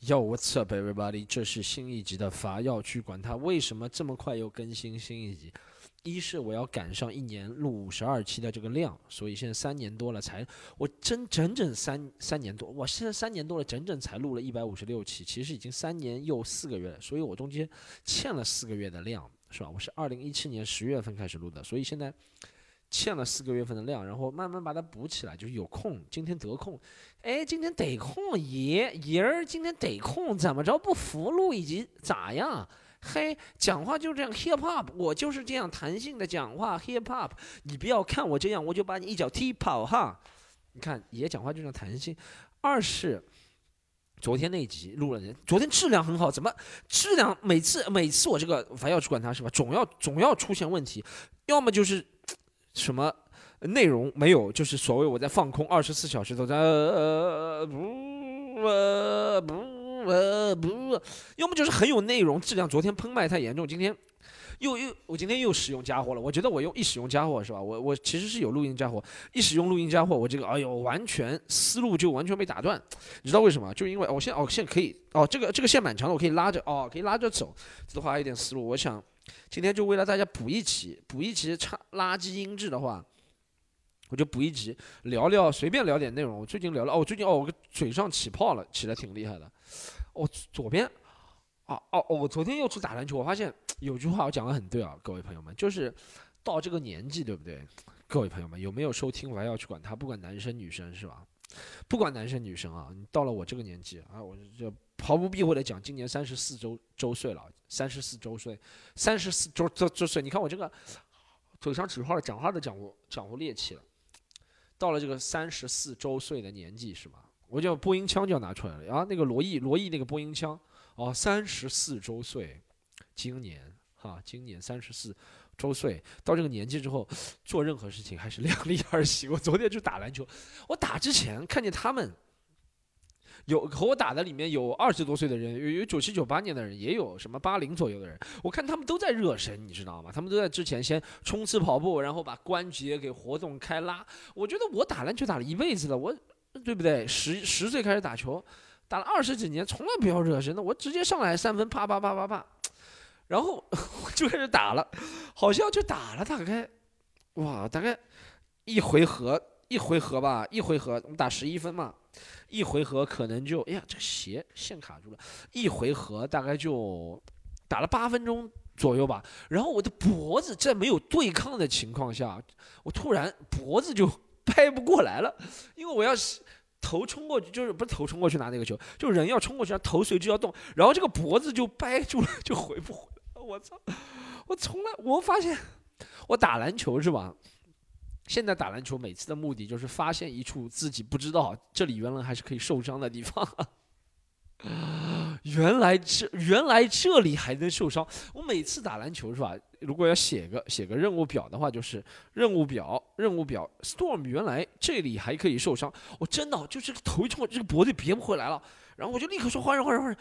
Yo, what's up, everybody？这是新一集的伐要去管它为什么这么快又更新新一集。一是我要赶上一年录五十二期的这个量，所以现在三年多了才，我真整整三三年多，我现在三年多了，整整才录了一百五十六期，其实已经三年又四个月了，所以我中间欠了四个月的量，是吧？我是二零一七年十月份开始录的，所以现在欠了四个月份的量，然后慢慢把它补起来，就是有空，今天得空，哎，今天得空，爷爷儿今天得空，怎么着不服路以及咋样？嘿，讲话就这样，hip hop，我就是这样弹性的讲话，hip hop，你不要看我这样，我就把你一脚踢跑哈。你看爷讲话就这样弹性。二是昨天那集录了，昨天质量很好，怎么质量每次每次我这个反要去管它是吧，总要总要出现问题，要么就是什么内容没有，就是所谓我在放空，二十四小时都在呃不呃不。呃不，要么就是很有内容，质量昨天喷麦太严重，今天又又我今天又使用家伙了。我觉得我用一使用家伙是吧？我我其实是有录音家伙，一使用录音家伙，我这个哎呦完全思路就完全被打断。你知道为什么？就因为我现在哦现在可以哦这个这个线蛮长的，我可以拉着哦可以拉着走，的话有点思路。我想今天就为了大家补一期补一期差垃圾音质的话，我就补一集聊聊随便聊点内容。我最近聊了哦，我最近哦我嘴上起泡了，起的挺厉害的。我左边，哦哦哦！我昨天又去打篮球，我发现有句话我讲的很对啊，各位朋友们，就是到这个年纪，对不对？各位朋友们，有没有收听？我还要去管他，不管男生女生是吧？不管男生女生啊，你到了我这个年纪啊，我就毫不避讳的讲，今年三十四周周岁了，三十四周岁，三十四周周周岁。你看我这个嘴上起泡了，讲话都讲不讲不烈气了。到了这个三十四周岁的年纪，是吧？我叫播音腔就要拿出来了，然后那个罗毅，罗毅那个播音腔，哦，三十四周岁，今年哈，今年三十四周岁，到这个年纪之后，做任何事情还是量力而行。我昨天去打篮球，我打之前看见他们，有和我打的里面有二十多岁的人，有有九七九八年的人，也有什么八零左右的人，我看他们都在热身，你知道吗？他们都在之前先冲刺跑步，然后把关节给活动开拉。我觉得我打篮球打了一辈子了，我。对不对？十十岁开始打球，打了二十几年，从来不要热身的，我直接上来三分，啪啪啪啪啪，然后就开始打了，好像就打了大概，哇，大概一回合一回合吧，一回合我们打十一分嘛，一回合可能就，哎呀，这个鞋线卡住了，一回合大概就打了八分钟左右吧，然后我的脖子在没有对抗的情况下，我突然脖子就。拍不过来了，因为我要是头冲过去，就是不是头冲过去拿那个球，就人要冲过去，头随之要动，然后这个脖子就掰住了，就回不回来。我操！我从来我发现，我打篮球是吧？现在打篮球每次的目的就是发现一处自己不知道这里原来还是可以受伤的地方。原来这原来这里还能受伤。我每次打篮球是吧？如果要写个写个任务表的话，就是任务表任务表。Storm 原来这里还可以受伤，我真的就是头一冲，这个脖子别不回来了。然后我就立刻说换人换人换人。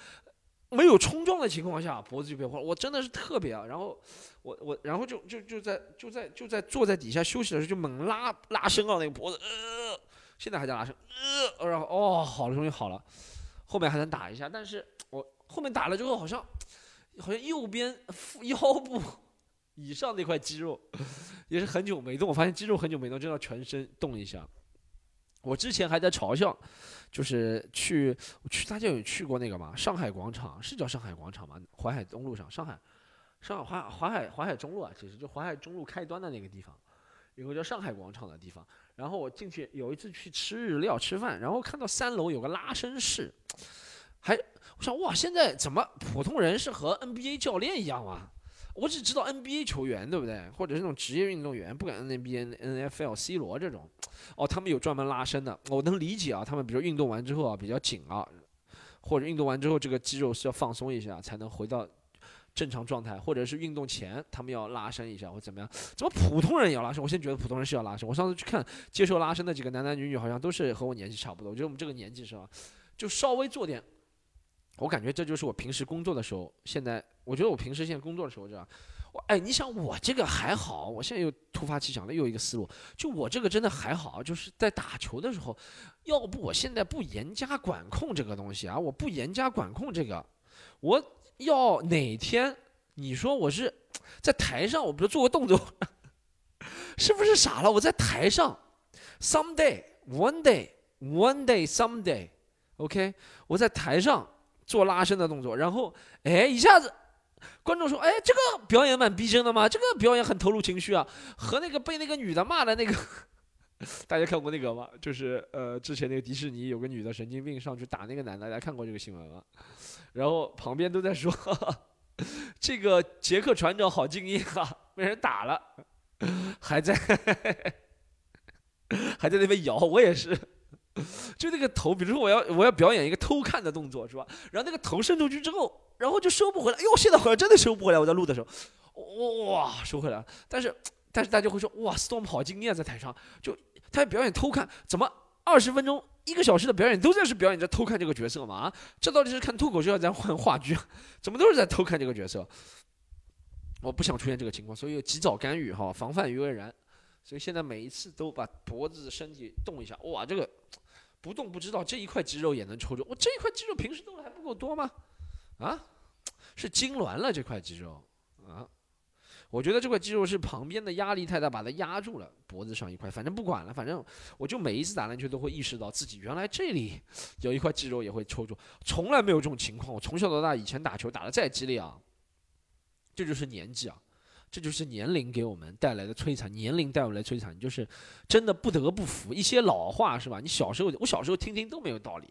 没有冲撞的情况下，脖子就别换了。我真的是特别啊。然后我我然后就就就在就在就在坐在底下休息的时候就猛拉拉伸啊那个脖子，呃，现在还在拉伸，呃，然后哦好了终于好了。后面还能打一下，但是我后面打了之后，好像好像右边腹 腰部以上那块肌肉 也是很久没动。我发现肌肉很久没动，就要全身动一下。我之前还在嘲笑，就是去去大家有去过那个吗？上海广场是叫上海广场吗？淮海东路上，上海上海淮淮海淮海中路啊，其实就淮海中路开端的那个地方，有个叫上海广场的地方。然后我进去有一次去吃日料吃饭，然后看到三楼有个拉伸室，还我想哇，现在怎么普通人是和 NBA 教练一样啊？我只知道 NBA 球员对不对？或者是那种职业运动员，不管 NBA、NFL、C 罗这种，哦，他们有专门拉伸的，我能理解啊。他们比如运动完之后啊比较紧啊，或者运动完之后这个肌肉是要放松一下才能回到。正常状态，或者是运动前，他们要拉伸一下，或怎么样？怎么普通人也要拉伸？我现在觉得普通人是要拉伸。我上次去看接受拉伸的几个男男女女，好像都是和我年纪差不多。我觉得我们这个年纪是吧，就稍微做点。我感觉这就是我平时工作的时候。现在我觉得我平时现在工作的时候，这样，我哎，你想我这个还好，我现在又突发奇想了，又一个思路，就我这个真的还好，就是在打球的时候，要不我现在不严加管控这个东西啊，我不严加管控这个，我要哪天你说我是在台上，我不是做个动作，是不是傻了？我在台上，someday one day one day someday，OK，我在台上做拉伸的动作，然后哎一下子。观众说：“哎，这个表演蛮逼真的吗？这个表演很投入情绪啊，和那个被那个女的骂的那个，大家看过那个吗？就是呃，之前那个迪士尼有个女的神经病上去打那个男的，大家看过这个新闻吗？然后旁边都在说，这个杰克船长好敬业啊，被人打了，还在 还在那边摇，我也是。” 就那个头，比如说我要我要表演一个偷看的动作，是吧？然后那个头伸出去之后，然后就收不回来。哎呦，现在好像真的收不回来。我在录的时候，哇，收回来了。但是但是大家会说，哇，Storm 好惊艳，在台上，就他表演偷看，怎么二十分钟一个小时的表演都在是表演在偷看这个角色嘛？啊，这到底是看脱口秀还是在换话剧？怎么都是在偷看这个角色？我不想出现这个情况，所以及早干预哈，防范于未然。所以现在每一次都把脖子、身体动一下，哇，这个。不动不知道这一块肌肉也能抽住，我这一块肌肉平时动的还不够多吗？啊，是痉挛了这块肌肉啊？我觉得这块肌肉是旁边的压力太大把它压住了，脖子上一块。反正不管了，反正我就每一次打篮球都会意识到自己原来这里 有一块肌肉也会抽住，从来没有这种情况。我从小到大以前打球打的再激烈啊，这就是年纪啊。这就是年龄给我们带来的摧残，年龄带我们来摧残，就是真的不得不服一些老话，是吧？你小时候，我小时候听听都没有道理，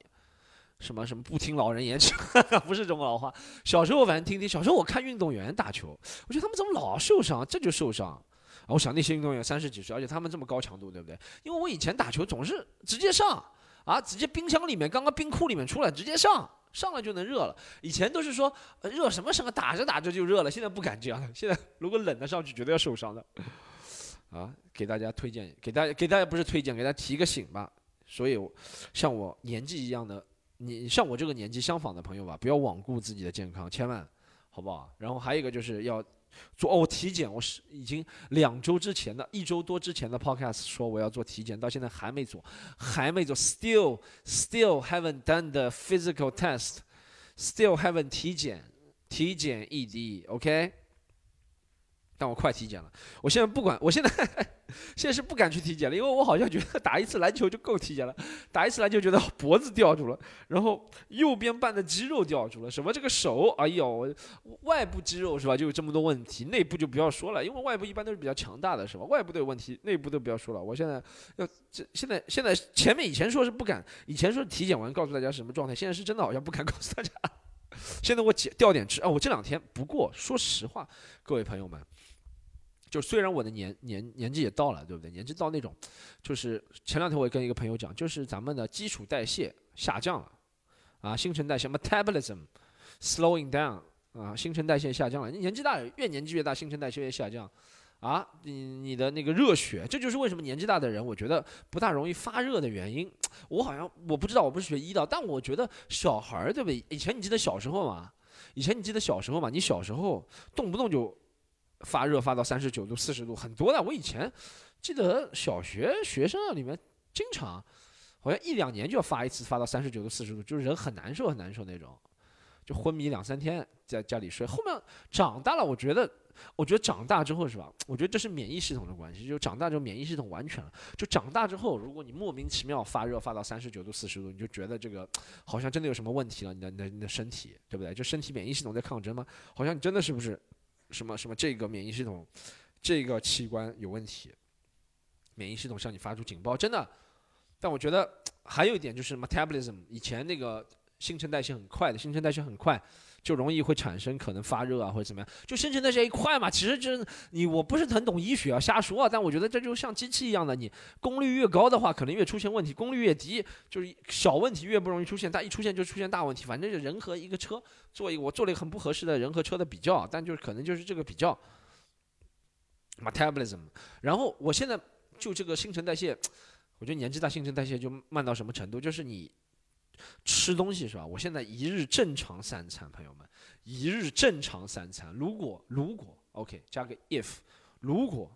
什么什么不听老人言，不是这种老话。小时候反正听听，小时候我看运动员打球，我觉得他们怎么老受伤，这就受伤。我想那些运动员三十几岁，而且他们这么高强度，对不对？因为我以前打球总是直接上啊，直接冰箱里面，刚刚冰库里面出来直接上。上来就能热了，以前都是说热什么什么，打着打着就热了，现在不敢这样了。现在如果冷了上去，绝对要受伤的。啊，给大家推荐，给大家给大家不是推荐，给大家提个醒吧。所以，像我年纪一样的，你像我这个年纪相仿的朋友吧，不要罔顾自己的健康，千万，好不好？然后还有一个就是要。做哦体检，我是已经两周之前的一周多之前的 podcast 说我要做体检，到现在还没做，还没做，still still haven't done the physical test，still haven't 体检，体检 ED，OK。但我快体检了，我现在不管，我现在现在是不敢去体检了，因为我好像觉得打一次篮球就够体检了，打一次篮球觉得脖子吊住了，然后右边半的肌肉吊住了，什么这个手，哎呦，外部肌肉是吧？就有这么多问题，内部就不要说了，因为外部一般都是比较强大的，是吧？外部都有问题，内部都不要说了。我现在要这现在现在前面以前说是不敢，以前说体检完告诉大家是什么状态，现在是真的好像不敢 告诉大家。现在我减掉点脂啊，我这两天不过说实话，各位朋友们。就虽然我的年年年纪也到了，对不对？年纪到那种，就是前两天我也跟一个朋友讲，就是咱们的基础代谢下降了，啊，新陈代谢 metabolism slowing down 啊，新陈代谢下降了。你年纪大，越年纪越大，新陈代谢越下降，啊，你你的那个热血，这就是为什么年纪大的人，我觉得不大容易发热的原因。我好像我不知道，我不是学医的，但我觉得小孩儿对不对？以前你记得小时候吗？以前你记得小时候吗？你小时候动不动就。发热发到三十九度、四十度，很多的。我以前记得小学学生里面经常，好像一两年就要发一次，发到三十九度、四十度，就是人很难受、很难受那种，就昏迷两三天，在家里睡。后面长大了，我觉得，我觉得长大之后是吧？我觉得这是免疫系统的关系，就长大之后免疫系统完全了。就长大之后，如果你莫名其妙发热发到三十九度、四十度，你就觉得这个好像真的有什么问题了，你的、你的、你的身体，对不对？就身体免疫系统在抗争吗？好像你真的是不是？什么什么？这个免疫系统，这个器官有问题，免疫系统向你发出警报，真的。但我觉得 还有一点就是 metabolism，以前那个新陈代谢很快的，新陈代谢很快，就容易会产生可能发热啊或者怎么样。就新陈代谢一快嘛，其实就是你我不是很懂医学啊，瞎说啊。但我觉得这就像机器一样的，你功率越高的话，可能越出现问题；功率越低，就是小问题越不容易出现。但一出现就出现大问题。反正就人和一个车。做一个，我做了一个很不合适的人和车的比较，但就是可能就是这个比较，metabolism。然后我现在就这个新陈代谢，我觉得年纪大新陈代谢就慢到什么程度？就是你吃东西是吧？我现在一日正常三餐，朋友们，一日正常三餐。如果如果 OK，加个 if，如果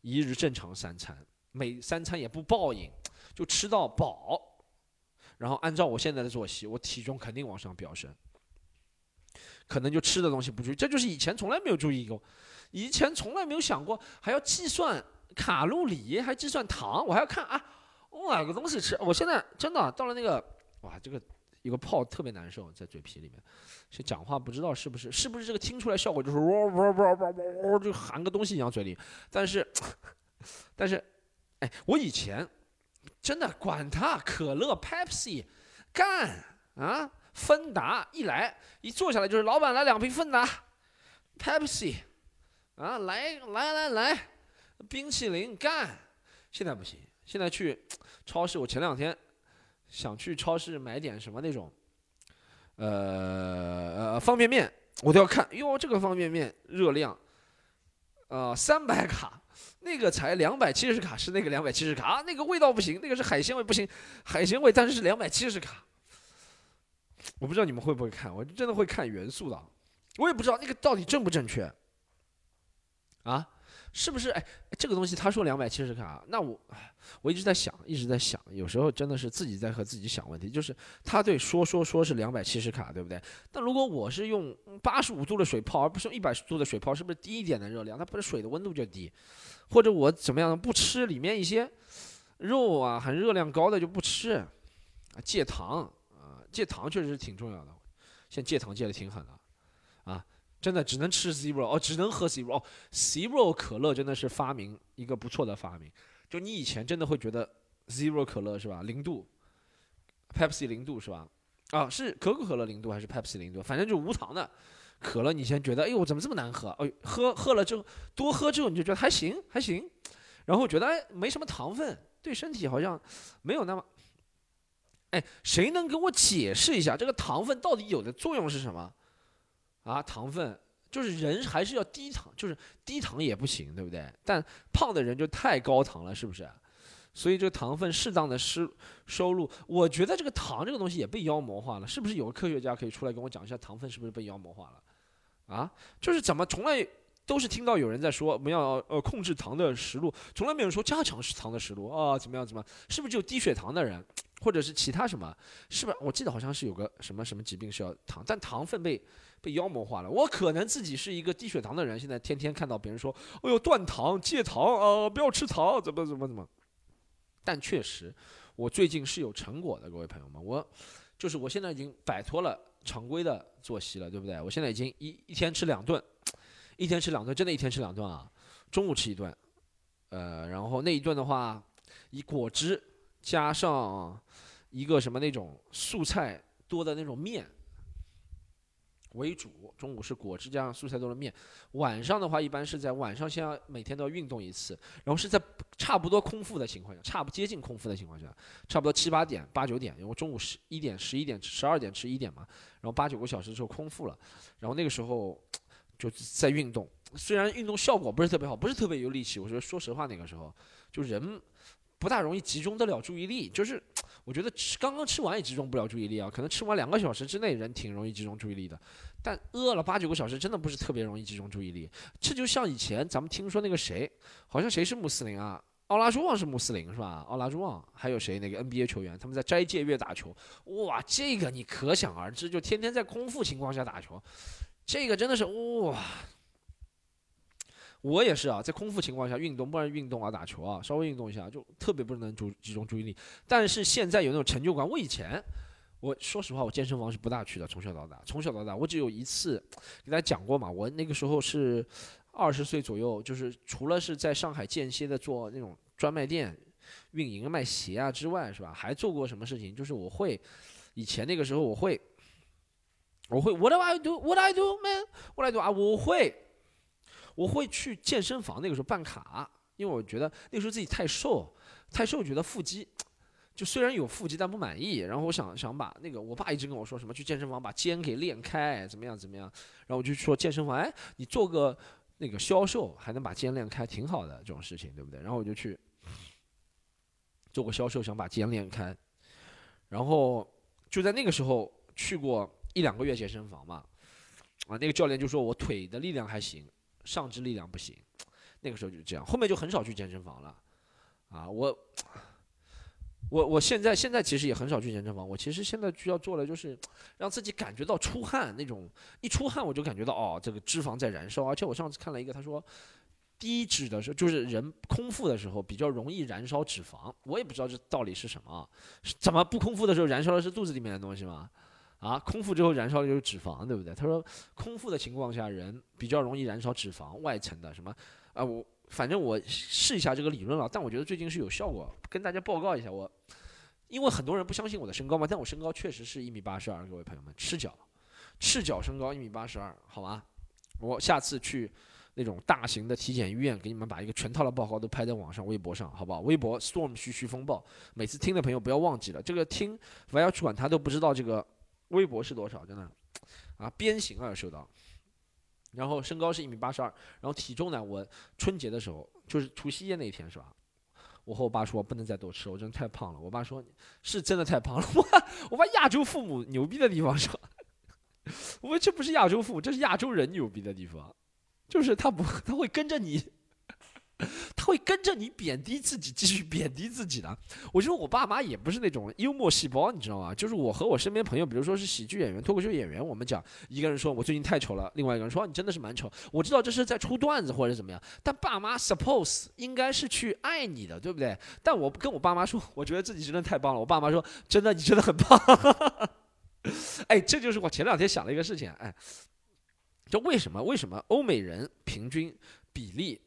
一日正常三餐，每三餐也不暴饮，就吃到饱，然后按照我现在的作息，我体重肯定往上飙升。可能就吃的东西不注意，这就是以前从来没有注意过，以前从来没有想过还要计算卡路里，还计算糖，我还要看啊，我买个东西吃，我现在真的到了那个，哇这个有个泡特别难受在嘴皮里面，是讲话不知道是不是是不是这个听出来效果就是哇哇哇哇哇就含个东西一样嘴里，但是但是哎我以前真的管他可乐 Pepsi 干啊。芬达一来一坐下来就是老板来两瓶芬达，Pepsi，啊来来来来，冰淇淋干，现在不行，现在去超市，我前两天想去超市买点什么那种，呃呃方便面，我都要看，哟这个方便面热量，呃三百卡，那个才两百七十卡，是那个两百七十卡啊，那个味道不行，那个是海鲜味不行，海鲜味但是是两百七十卡。我不知道你们会不会看，我真的会看元素的，我也不知道那个到底正不正确，啊，是不是？哎，这个东西他说两百七十卡，那我我一直在想，一直在想，有时候真的是自己在和自己想问题，就是他对说说说是两百七十卡，对不对？但如果我是用八十五度的水泡，而不是用一百度的水泡，是不是低一点的热量？它不是水的温度就低，或者我怎么样不吃里面一些肉啊，含热量高的就不吃，啊，戒糖啊。戒糖确实挺重要的，现在戒糖戒的挺狠的，真的只能吃 zero 哦，只能喝 zero 哦，zero 可乐真的是发明一个不错的发明。就你以前真的会觉得 zero 可乐是吧？零度，Pepsi 零度是吧？啊，是可口可乐零度还是 Pepsi 零度？反正就无糖的可乐，你以前觉得哎呦怎么这么难喝？哎，喝喝了之后多喝之后你就觉得还行还行，然后觉得哎没什么糖分，对身体好像没有那么。哎，谁能给我解释一下这个糖分到底有的作用是什么？啊，糖分就是人还是要低糖，就是低糖也不行，对不对？但胖的人就太高糖了，是不是？所以这个糖分适当的收收入，我觉得这个糖这个东西也被妖魔化了，是不是？有个科学家可以出来跟我讲一下糖分是不是被妖魔化了？啊，就是怎么从来都是听到有人在说我们要呃控制糖的食路，从来没有人说加强糖的食路啊，怎么样怎么样？是不是就低血糖的人？或者是其他什么，是吧？我记得好像是有个什么什么疾病是要糖，但糖分被被妖魔化了。我可能自己是一个低血糖的人，现在天天看到别人说，哎呦断糖戒糖啊，不要吃糖，怎么怎么怎么。但确实，我最近是有成果的，各位朋友们，我就是我现在已经摆脱了常规的作息了，对不对？我现在已经一一天吃两顿，一天吃两顿，真的，一天吃两顿啊。中午吃一顿，呃，然后那一顿的话，以果汁。加上一个什么那种素菜多的那种面为主，中午是果汁加上素菜多的面。晚上的话，一般是在晚上先要每天都要运动一次，然后是在差不多空腹的情况下，差不接近空腹的情况下，差不多七八点、八九点，因为中午十一点、十一点、十二点吃一点嘛，然后八九个小时之后空腹了，然后那个时候就在运动。虽然运动效果不是特别好，不是特别有力气，我觉得说实话那个时候就人。不大容易集中得了注意力，就是我觉得吃刚刚吃完也集中不了注意力啊，可能吃完两个小时之内人挺容易集中注意力的，但饿了八九个小时真的不是特别容易集中注意力。这就像以前咱们听说那个谁，好像谁是穆斯林啊？奥拉朱旺是穆斯林是吧？奥拉朱旺还有谁？那个 NBA 球员他们在斋戒月打球，哇，这个你可想而知，就天天在空腹情况下打球，这个真的是哇。我也是啊，在空腹情况下运动，不然运动啊，打球啊，稍微运动一下就特别不能注集中注意力。但是现在有那种成就感。我以前，我说实话，我健身房是不大去的，从小到大，从小到大，我只有一次给大家讲过嘛。我那个时候是二十岁左右，就是除了是在上海间歇的做那种专卖店运营卖鞋啊之外，是吧？还做过什么事情？就是我会以前那个时候我会，我会 What do I do? What I do, man? What I do 啊？我会。我会去健身房，那个时候办卡，因为我觉得那个时候自己太瘦，太瘦，觉得腹肌，就虽然有腹肌，但不满意。然后我想想把那个，我爸一直跟我说什么去健身房把肩给练开，怎么样怎么样。然后我就说健身房，哎，你做个那个销售还能把肩练开，挺好的这种事情，对不对？然后我就去做个销售，想把肩练开。然后就在那个时候去过一两个月健身房嘛，啊，那个教练就说我腿的力量还行。上肢力量不行，那个时候就是这样，后面就很少去健身房了，啊，我。我我现在现在其实也很少去健身房，我其实现在需要做的就是让自己感觉到出汗那种，一出汗我就感觉到哦，这个脂肪在燃烧。而且我上次看了一个，他说低脂的时候就是人空腹的时候比较容易燃烧脂肪，我也不知道这道理是什么，怎么不空腹的时候燃烧的是肚子里面的东西吗？啊，空腹之后燃烧的就是脂肪，对不对？他说空腹的情况下人比较容易燃烧脂肪外层的什么啊我。反正我试一下这个理论了，但我觉得最近是有效果。跟大家报告一下，我因为很多人不相信我的身高嘛，但我身高确实是一米八十二，各位朋友们，赤脚，赤脚身高一米八十二，好吗？我下次去那种大型的体检医院，给你们把一个全套的报告都拍在网上、微博上，好不好？微博 storm 徐徐风暴，每次听的朋友不要忘记了，这个听我要去管他都不知道这个微博是多少，真的啊，鞭刑啊，受到。然后身高是一米八十二，然后体重呢？我春节的时候就是除夕夜那一天是吧？我和我爸说不能再多吃，我真的太胖了。我爸说是真的太胖了。我我爸亚洲父母牛逼的地方是吧，我说这不是亚洲父母，这是亚洲人牛逼的地方，就是他不他会跟着你。会跟着你贬低自己，继续 贬低自己的。我觉得我爸妈也不是那种幽默细胞，你知道吗？就是我和我身边朋友，比如说是喜剧演员、脱口秀演员，我们讲一个人说我最近太丑了，另外一个人说你真的是蛮丑。我知道这是在出段子或者怎么样，但爸妈 suppose 应该是去爱你的，对不对？但我跟我爸妈说，我觉得自己真的太棒了。我爸妈说，真的，你真的很棒。哎，这就是我前两天想的一个事情。哎，就为什么？为什么欧美人平均比例？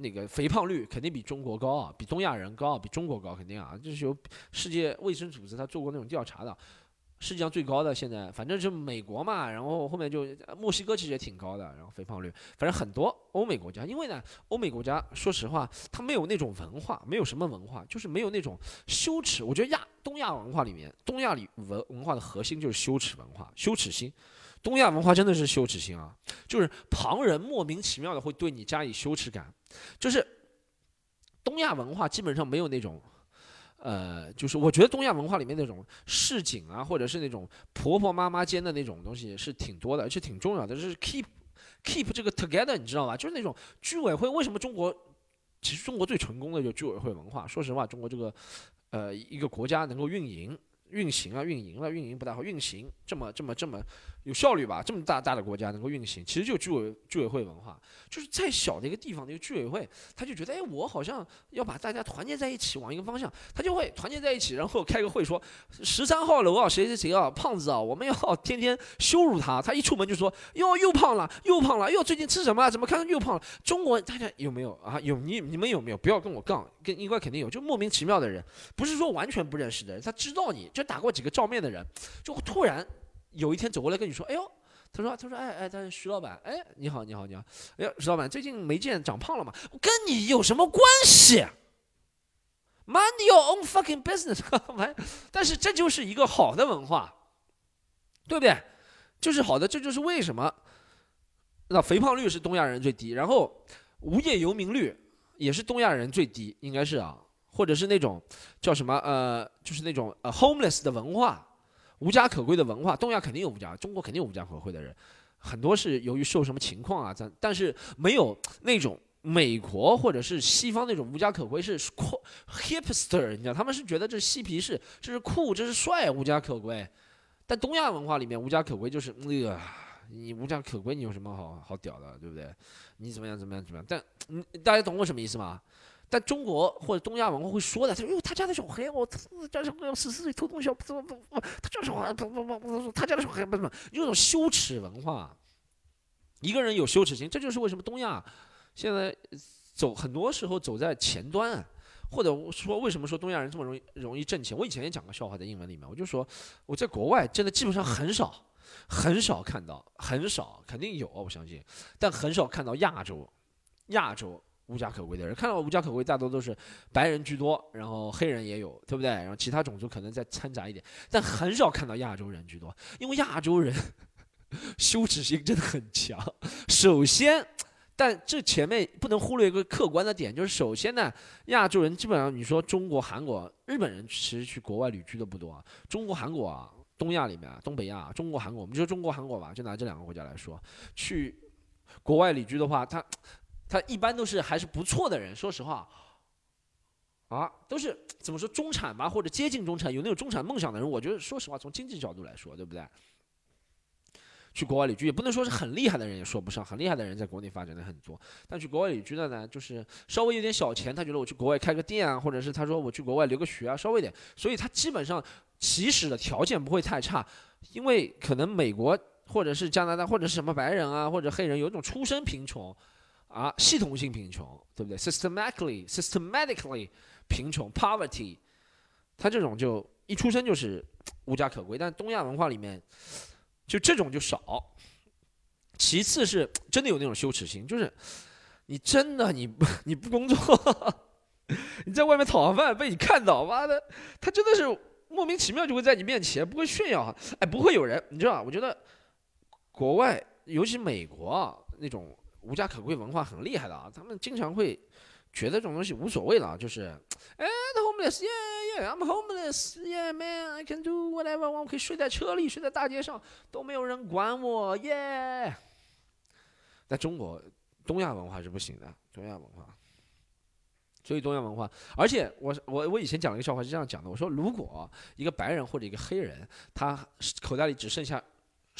那个肥胖率肯定比中国高啊，比东亚人高，比中国高肯定啊，这是由世界卫生组织他做过那种调查的，世界上最高的现在反正就美国嘛，然后后面就墨西哥其实也挺高的，然后肥胖率，反正很多欧美国家，因为呢，欧美国家说实话，他没有那种文化，没有什么文化，就是没有那种羞耻。我觉得亚东亚文化里面，东亚里文文化的核心就是羞耻文化，羞耻心。东亚文化真的是羞耻心啊，就是旁人莫名其妙的会对你加以羞耻感，就是东亚文化基本上没有那种，呃，就是我觉得东亚文化里面那种市井啊，或者是那种婆婆妈妈间的那种东西是挺多的，而且挺重要的，就是 keep keep 这个 together，你知道吧？就是那种居委会，为什么中国其实中国最成功的就居委会文化？说实话，中国这个呃一个国家能够运营。运行啊，运营了，运营不太好，运行这么这么这么有效率吧？这么大大的国家能够运行，其实就居委居委会文化，就是再小的一个地方的一个居委会，他就觉得，哎，我好像要把大家团结在一起，往一个方向，他就会团结在一起，然后开个会说，十三号楼啊，谁谁谁啊，胖子啊，我们要 天天羞辱他，他一出门就说，哟，又胖了，又胖了，哟，最近吃什么？怎么看又胖了？中国大家有没有啊？有你你们有没有？不要跟我杠，跟应该肯定有，就莫名其妙的人，不是说完全不认识的人，他知道你。就打过几个照面的人，就突然有一天走过来跟你说：“哎呦，他说，他说，哎哎，他是徐老板，哎，你好，你好，你好，哎呦，徐老板最近没见长胖了吗？跟你有什么关系？Mind your own fucking business，完但是这就是一个好的文化，对不对？就是好的，这就是为什么那肥胖率是东亚人最低，然后无业游民率也是东亚人最低，应该是啊。”或者是那种叫什么呃，就是那种呃 homeless 的文化，无家可归的文化。东亚肯定有无家，中国肯定有无家可归的人，很多是由于受什么情况啊，但但是没有那种美国或者是西方那种无家可归是酷 hipster，你知道他们是觉得这是嬉皮士，这是酷，这是帅，无家可归。但东亚文化里面无家可归就是那个，你无家可归你有什么好好屌的，对不对？你怎么样怎么样怎么样？但嗯，大家懂我什么意思吗？但中国或者东亚文化会说的，他说：“哟，他家的小孩，我家小孩十四岁偷东西，不不不不，他家小孩不不不不，他家的小孩不不，有种羞耻文化。一个人有羞耻心，这就是为什么东亚现在走很多时候走在前端，或者说为什么说东亚人这么容易容易挣钱。我以前也讲过笑话在英文里面，我就说我在国外真的基本上很少很少看到，很少肯定有，我相信，但很少看到亚洲亚洲。”无家可归的人，看到无家可归，大多都是白人居多，然后黑人也有，对不对？然后其他种族可能再掺杂一点，但很少看到亚洲人居多，因为亚洲人 羞耻心真的很强。首先，但这前面不能忽略一个客观的点，就是首先呢，亚洲人基本上你说中国、韩国、日本人其实去国外旅居的不多。中国、韩国啊，东亚里面啊，东北亚、中国、韩国，我们就说中国、韩国吧，就拿这两个国家来说，去。国外旅居的话，他他一般都是还是不错的人，说实话。啊，都是怎么说中产吧，或者接近中产，有那种中产梦想的人，我觉得说实话，从经济角度来说，对不对？去国外旅居也不能说是很厉害的人，也说不上很厉害的人在国内发展的很多。但去国外旅居的呢，就是稍微有点小钱，他觉得我去国外开个店啊，或者是他说我去国外留个学啊，稍微点，所以他基本上起始的条件不会太差，因为可能美国或者是加拿大或者是什么白人啊或者黑人有一种出身贫穷啊，系统性贫穷，对不对？systematically systematically。贫穷 poverty，他这种就一出生就是无家可归，但东亚文化里面就这种就少。其次是真的有那种羞耻心，就是你真的你不 你不工作，你在外面讨饭被你看到，妈的，他真的是莫名其妙就会在你面前不会炫耀，哎，不会有人，你知道我觉得国外尤其美国啊那种无家可归文化很厉害的啊，他们经常会。觉得这种东西无所谓了，就是，哎，the homeless，yeah yeah，I'm homeless，yeah man，I can do whatever，我可以睡在车里，睡在大街上，都没有人管我，yeah。在中国，东亚文化是不行的，东亚文化。所以东亚文化，而且我我我以前讲了一个笑话是这样讲的，我说如果一个白人或者一个黑人，他口袋里只剩下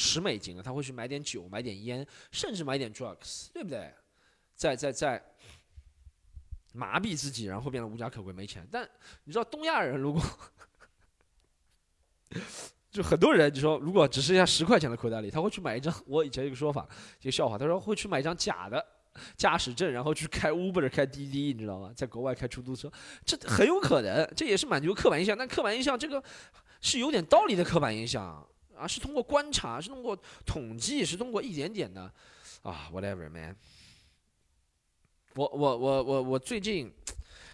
十美金了，他会去买点酒，买点烟，甚至买点 drugs，对不对？在在在。麻痹自己，然后变得无家可归，没钱。但你知道，东亚人如果就很多人，你说如果只剩下十块钱的口袋里，他会去买一张。我以前一个说法，一个笑话，他说会去买一张假的驾驶证，然后去开 Uber、开滴滴，你知道吗？在国外开出租车，这很有可能。这也是满足刻板印象。但刻板印象这个是有点道理的刻板印象啊，是通过观察，是通过统计，是通过一点点的啊，whatever man。我我我我我最近，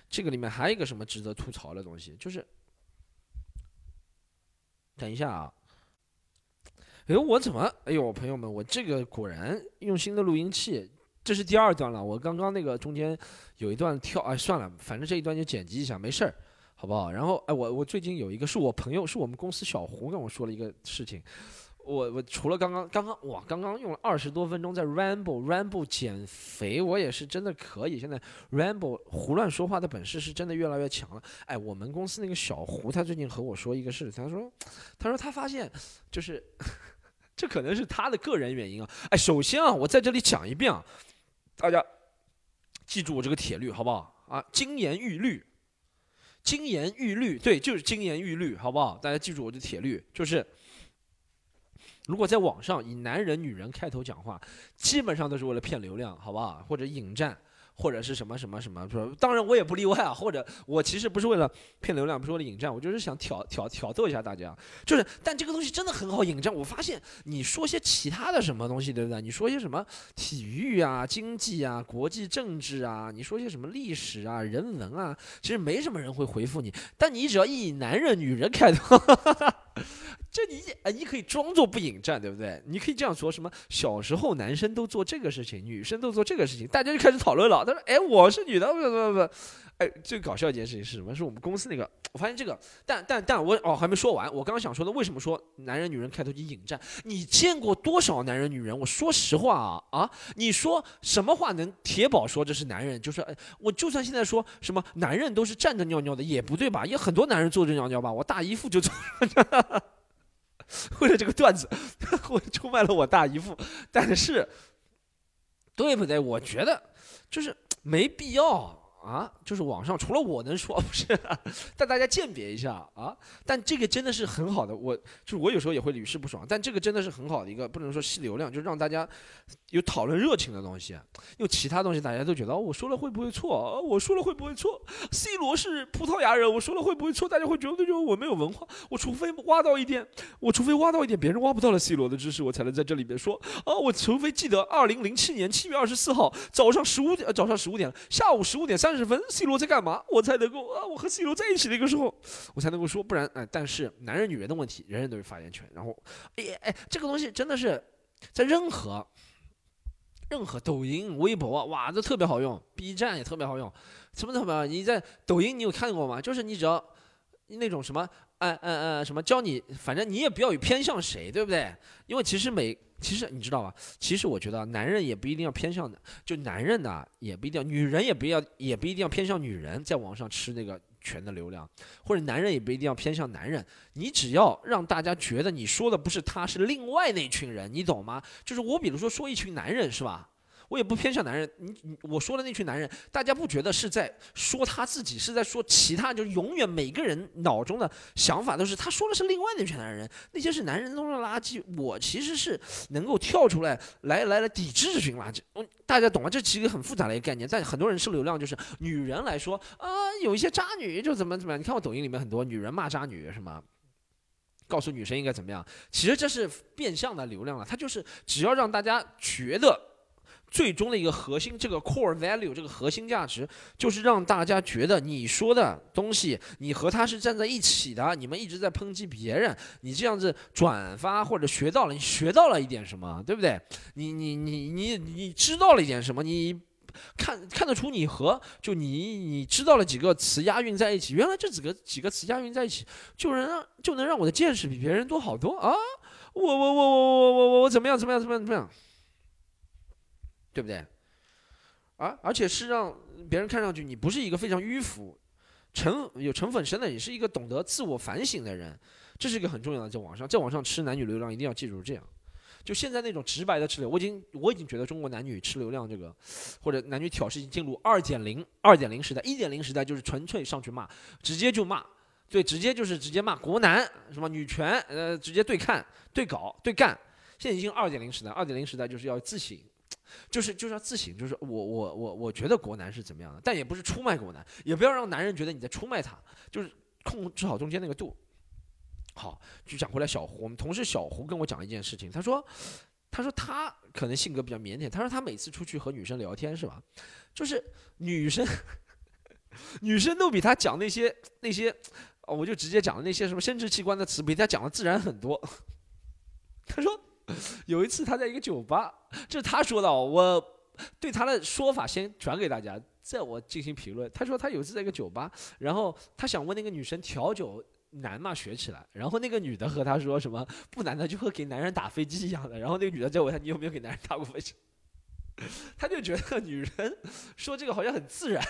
这个里面还有一个什么值得吐槽的东西，就是，等一下啊，哎我怎么哎呦朋友们，我这个果然用新的录音器，这是第二段了，我刚刚那个中间有一段跳，哎算了，反正这一段就剪辑一下，没事儿，好不好？然后哎我我最近有一个是我朋友，是我们公司小胡跟我说了一个事情。我我除了刚刚刚刚哇，刚刚用了二十多分钟在 Rambo Rambo 减肥，我也是真的可以。现在 Rambo 胡乱说话的本事是真的越来越强了。哎，我们公司那个小胡，他最近和我说一个事，他说，他说他发现就是，这可能是他的个人原因啊。哎，首先啊，我在这里讲一遍啊，大家记住我这个铁律好不好啊？金言玉律，金言玉律，对，就是金言玉律，好不好？大家记住我的铁律，就是。如果在网上以男人、女人开头讲话，基本上都是为了骗流量，好不好？或者引战。或者是什么什么什么，说当然我也不例外啊。或者我其实不是为了骗流量，不是为了引战，我就是想挑挑挑逗一下大家。就是，但这个东西真的很好引战。我发现你说些其他的什么东西，对不对？你说些什么体育啊、经济啊、国际政治啊，你说些什么历史啊、人文啊，其实没什么人会回复你。但你只要以男人、女人开头，这你啊，你可以装作不引战，对不对？你可以这样说：什么小时候男生都做这个事情，女生都做这个事情，大家就开始讨论了。他说：“哎，我是女的，不不不不，哎，最搞笑一件事情是什么？是我们公司那个，我发现这个，但但但我哦还没说完，我刚刚想说的，为什么说男人女人开头就引战？你见过多少男人女人？我说实话啊啊，你说什么话能铁保说这是男人？就是哎，我就算现在说什么男人都是站着尿尿的，也不对吧？也很多男人坐着尿尿吧？我大姨父就坐着尿尿，为了这个段子，我出卖了我大姨父，但是对不对？我觉得。就是没必要。啊，就是网上除了我能说不是，但大家鉴别一下啊。但这个真的是很好的，我就是我有时候也会屡试不爽。但这个真的是很好的一个，不能说吸流量，就让大家有讨论热情的东西。因为其他东西大家都觉得我说了会不会错？我说了会不会错？C 罗是葡萄牙人，我说了会不会错？大家会觉得就我没有文化。我除非挖到一点，我除非挖到一点别人挖不到的 C 罗的知识，我才能在这里边说啊。我除非记得二零零七年七月二十四号早上十五点，早上十五点，下午十五点三。十分，C 罗在干嘛？我才能够啊！我和 C 罗在一起那个时候，我才能够说，不然哎。但是男人女人的问题，人人都有发言权。然后，哎哎，这个东西真的是在任何任何抖音、微博，哇，都特别好用。B 站也特别好用，什么特别好？你在抖音你有看过吗？就是你只要那种什么哎哎哎，什么教你，反正你也不要有偏向谁，对不对？因为其实每其实你知道吧？其实我觉得男人也不一定要偏向的，就男人呢也不一定要，女人也不要也不一定要偏向女人，在网上吃那个全的流量，或者男人也不一定要偏向男人，你只要让大家觉得你说的不是他，是另外那群人，你懂吗？就是我比如说说一群男人是吧？我也不偏向男人，你你我说的那群男人，大家不觉得是在说他自己，是在说其他，就永远每个人脑中的想法都是他说的是另外那群男人，那些是男人中的垃圾。我其实是能够跳出来，来来来抵制这群垃圾。嗯，大家懂吗？这其实很复杂的一个概念，在很多人是流量，就是女人来说啊，有一些渣女就怎么怎么样。你看我抖音里面很多女人骂渣女是吗？告诉女生应该怎么样？其实这是变相的流量了，他就是只要让大家觉得。最终的一个核心，这个 core value，这个核心价值，就是让大家觉得你说的东西，你和他是站在一起的。你们一直在抨击别人，你这样子转发或者学到了，你学到了一点什么，对不对？你你你你你知道了一点什么？你看看得出你和就你你知道了几个词押韵在一起，原来这几个几个词押韵在一起，就能让就能让我的见识比别人多好多啊！我我我我我我我我怎么样怎么样怎么样怎么样？对不对？而而且是让别人看上去你不是一个非常迂腐、成有成粉深的，你是一个懂得自我反省的人，这是一个很重要的。在网上，在网上吃男女流量一定要记住这样。就现在那种直白的吃流，我已经我已经觉得中国男女吃流量这个，或者男女挑事已经进入二点零二点零时代。一点零时代就是纯粹上去骂，直接就骂，对，直接就是直接骂国男什么女权，呃，直接对看、对搞、对干。现在已经二点零时代，二点零时代就是要自省。就是就是要自省，就是我我我我觉得国男是怎么样的，但也不是出卖国男，也不要让男人觉得你在出卖他，就是控制好中间那个度。好，就讲回来，小胡，我们同事小胡跟我讲一件事情，他说，他说他可能性格比较腼腆，他说他每次出去和女生聊天是吧，就是女生 女生都比他讲那些那些，我就直接讲那些什么生殖器官的词，比他讲的自然很多。他说。有一次，他在一个酒吧，这是他说的，我对他的说法先转给大家，在我进行评论。他说他有一次在一个酒吧，然后他想问那个女生调酒难吗？学起来。然后那个女的和他说什么不难的，就和给男人打飞机一样的。然后那个女的再问他你有没有给男人打过飞机？他就觉得女人说这个好像很自然。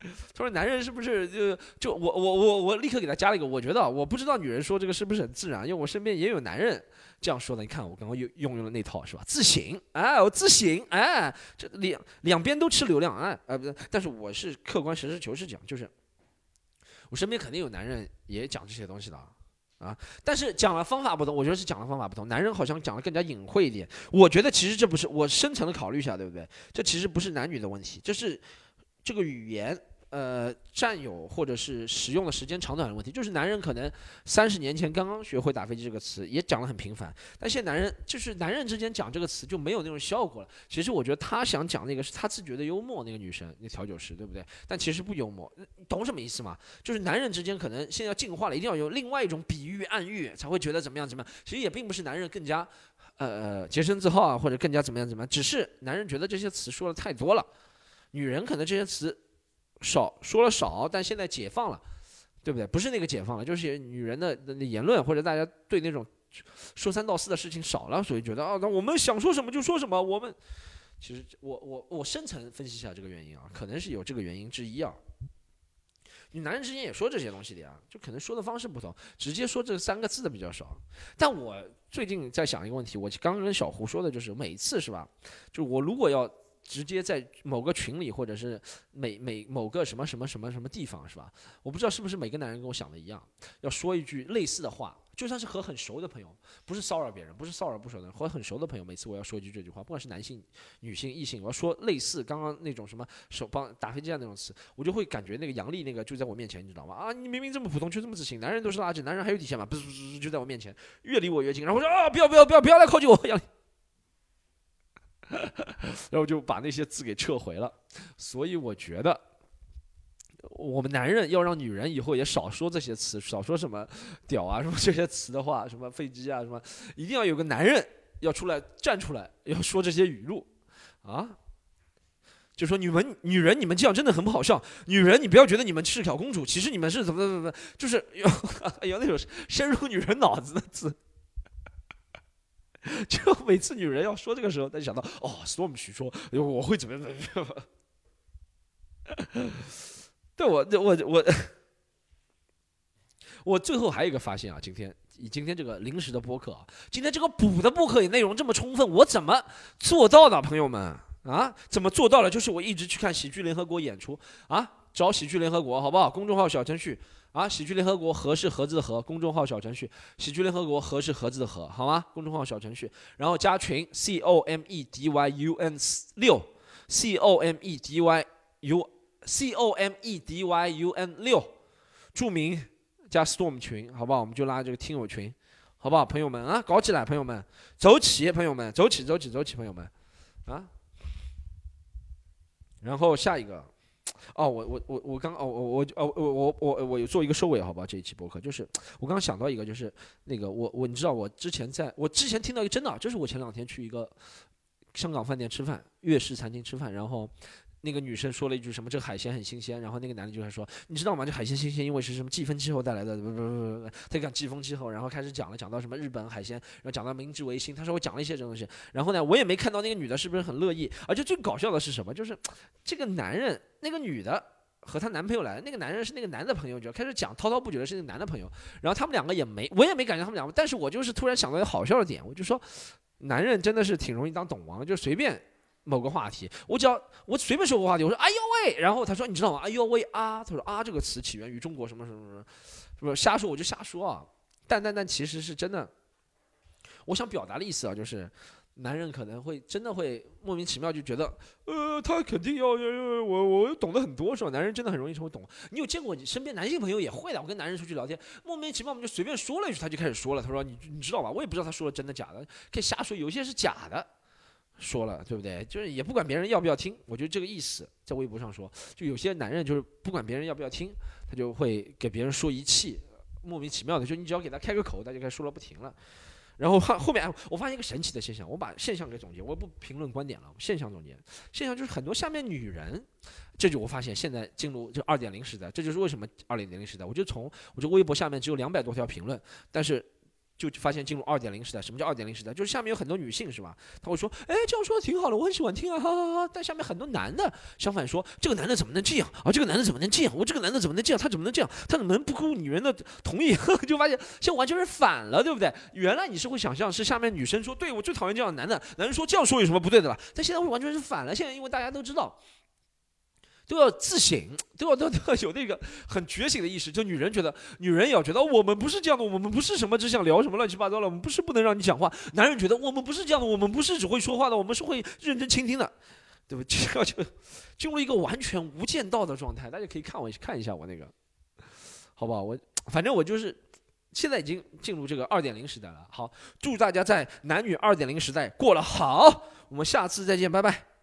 他说男人是不是就就我我我我立刻给他加了一个，我觉得我不知道女人说这个是不是很自然，因为我身边也有男人。这样说的，你看我刚刚用用用了那套是吧？自省，哎，我自省，哎，这两两边都吃流量，哎，呃，不对，但是我是客观实事求是讲，就是我身边肯定有男人也讲这些东西的啊，但是讲的方法不同，我觉得是讲的方法不同，男人好像讲的更加隐晦一点，我觉得其实这不是我深层的考虑一下，对不对？这其实不是男女的问题，这是这个语言。呃，占有或者是使用的时间长短的问题，就是男人可能三十年前刚刚学会打飞机这个词，也讲得很频繁，但现在男人就是男人之间讲这个词就没有那种效果了。其实我觉得他想讲那个是他自觉的幽默，那个女生那调酒师，对不对？但其实不幽默，懂什么意思吗？就是男人之间可能现在要进化了，一定要有另外一种比喻暗喻，才会觉得怎么样怎么样。其实也并不是男人更加呃洁身自好啊，或者更加怎么样怎么样，只是男人觉得这些词说的太多了，女人可能这些词。少说了少，但现在解放了，对不对？不是那个解放了，就是女人的言论或者大家对那种说三道四的事情少了，所以觉得啊，那我们想说什么就说什么。我们其实我我我深层分析一下这个原因啊，可能是有这个原因之一啊。你男人之间也说这些东西的呀，就可能说的方式不同，直接说这三个字的比较少。但我最近在想一个问题，我刚跟小胡说的就是，每一次是吧？就我如果要。直接在某个群里，或者是每每某个什么什么什么什么地方，是吧？我不知道是不是每个男人跟我想的一样，要说一句类似的话，就算是和很熟的朋友，不是骚扰别人，不是骚扰不熟的人，和很熟的朋友，每次我要说一句这句话，不管是男性、女性、异性，我要说类似刚刚那种什么手帮打飞机啊那种词，我就会感觉那个杨丽那个就在我面前，你知道吗？啊，你明明这么普通，就这么自信，男人都是垃圾，男人还有底线吗？不是不是，就在我面前，越离我越近，然后我说啊，不要不要不要不要来靠近我，杨丽。然后就把那些字给撤回了，所以我觉得，我们男人要让女人以后也少说这些词，少说什么“屌啊”什么这些词的话，什么飞机啊什么，一定要有个男人要出来站出来，要说这些语录，啊，就说你们女人，你们这样真的很不好笑。女人，你不要觉得你们是小公主，其实你们是怎么怎么怎么，就是 有那种深入女人脑子的字。就每次女人要说这个时候，她就想到哦，Storm 许说我会怎么怎么样。对我，我我 我最后还有一个发现啊，今天以今天这个临时的播客啊，今天这个补的播客也内容这么充分，我怎么做到的，朋友们？啊，怎么做到了？就是我一直去看喜剧联合国演出啊，找喜剧联合国好不好？公众号小程序啊，喜剧联合国和是盒子的和，公众号小程序，喜剧联合国和是盒子的和，好吗？公众号小程序，然后加群 C O M E D Y U N 六 C O M E D Y U C O M E D Y U N 六，注明加 Storm 群，好不好？我们就拉这个听友群，好不好？朋友们啊，搞起来，朋友们，走起，朋友们，走起，走起，走起，朋友们，啊。然后下一个，哦，我我我我刚哦我我哦我我我我有做一个收尾，好吧？这一期博客就是我刚刚想到一个，就是那个我我你知道我之前在我之前听到一个真的，就是我前两天去一个香港饭店吃饭，粤式餐厅吃饭，然后。那个女生说了一句什么？这个海鲜很新鲜。然后那个男的就在说，你知道吗？这海鲜新鲜，因为是什么季风气候带来的？不不不不不，他讲季风气候，然后开始讲了，讲到什么日本海鲜，然后讲到明治维新。他说我讲了一些这东西。然后呢，我也没看到那个女的是不是很乐意。而且最搞笑的是什么？就是这个男人，那个女的和她男朋友来，那个男人是那个男的朋友，就开始讲滔滔不绝的是那个男的朋友。然后他们两个也没，我也没感觉他们两个，但是我就是突然想到一个好笑的点，我就说，男人真的是挺容易当懂王，就随便。某个话题，我只要我随便说个话题，我说哎呦喂，然后他说你知道吗？哎呦喂啊，他说啊这个词起源于中国什么什么什么，是不是瞎说我就瞎说啊？但但但其实是真的，我想表达的意思啊，就是男人可能会真的会莫名其妙就觉得，呃，他肯定要要要我我懂得很多是吧？男人真的很容易成为懂。你有见过你身边男性朋友也会的？我跟男人出去聊天，莫名其妙我们就随便说了一句，他就开始说了。他说你你知道吧？我也不知道他说的真的假的，可以瞎说，有些是假的。说了对不对？就是也不管别人要不要听，我觉得这个意思在微博上说，就有些男人就是不管别人要不要听，他就会给别人说一气，莫名其妙的，就你只要给他开个口，他就开始说了不停了。然后后后面我发现一个神奇的现象，我把现象给总结，我也不评论观点了，现象总结，现象就是很多下面女人，这就我发现现在进入就二点零时代，这就是为什么二点零时代，我就从我这微博下面只有两百多条评论，但是。就发现进入二点零时代。什么叫二点零时代？就是下面有很多女性，是吧？她会说：“哎，这样说挺好的，我很喜欢听啊，哈哈哈。”但下面很多男的相反说：“这个男的怎么能这样啊？这个男的怎么能这样？我这个男的怎么能这样？他怎么能这样？他怎么能不顾女人的同意？” 就发现现在完全是反了，对不对？原来你是会想象是下面女生说：“对我最讨厌这样的男的。”男人说：“这样说有什么不对的吧？”但现在会完全是反了。现在因为大家都知道。都要自省，都要都 都要 有那个很觉醒的意识。就女人觉得，女人也要觉得，我们不是这样的，我们不是什么只想聊什么乱七八糟了，我们不是不能让你讲话。男人觉得，我们不是这样的，我们不是只会说话的，我们是会认真倾听的，对不？这个就进入一个完全无间道的状态。大家可以看我看一下我那个，好不好？我反正我就是现在已经进入这个二点零时代了。好，祝大家在男女二点零时代过了好。我们下次再见，拜拜。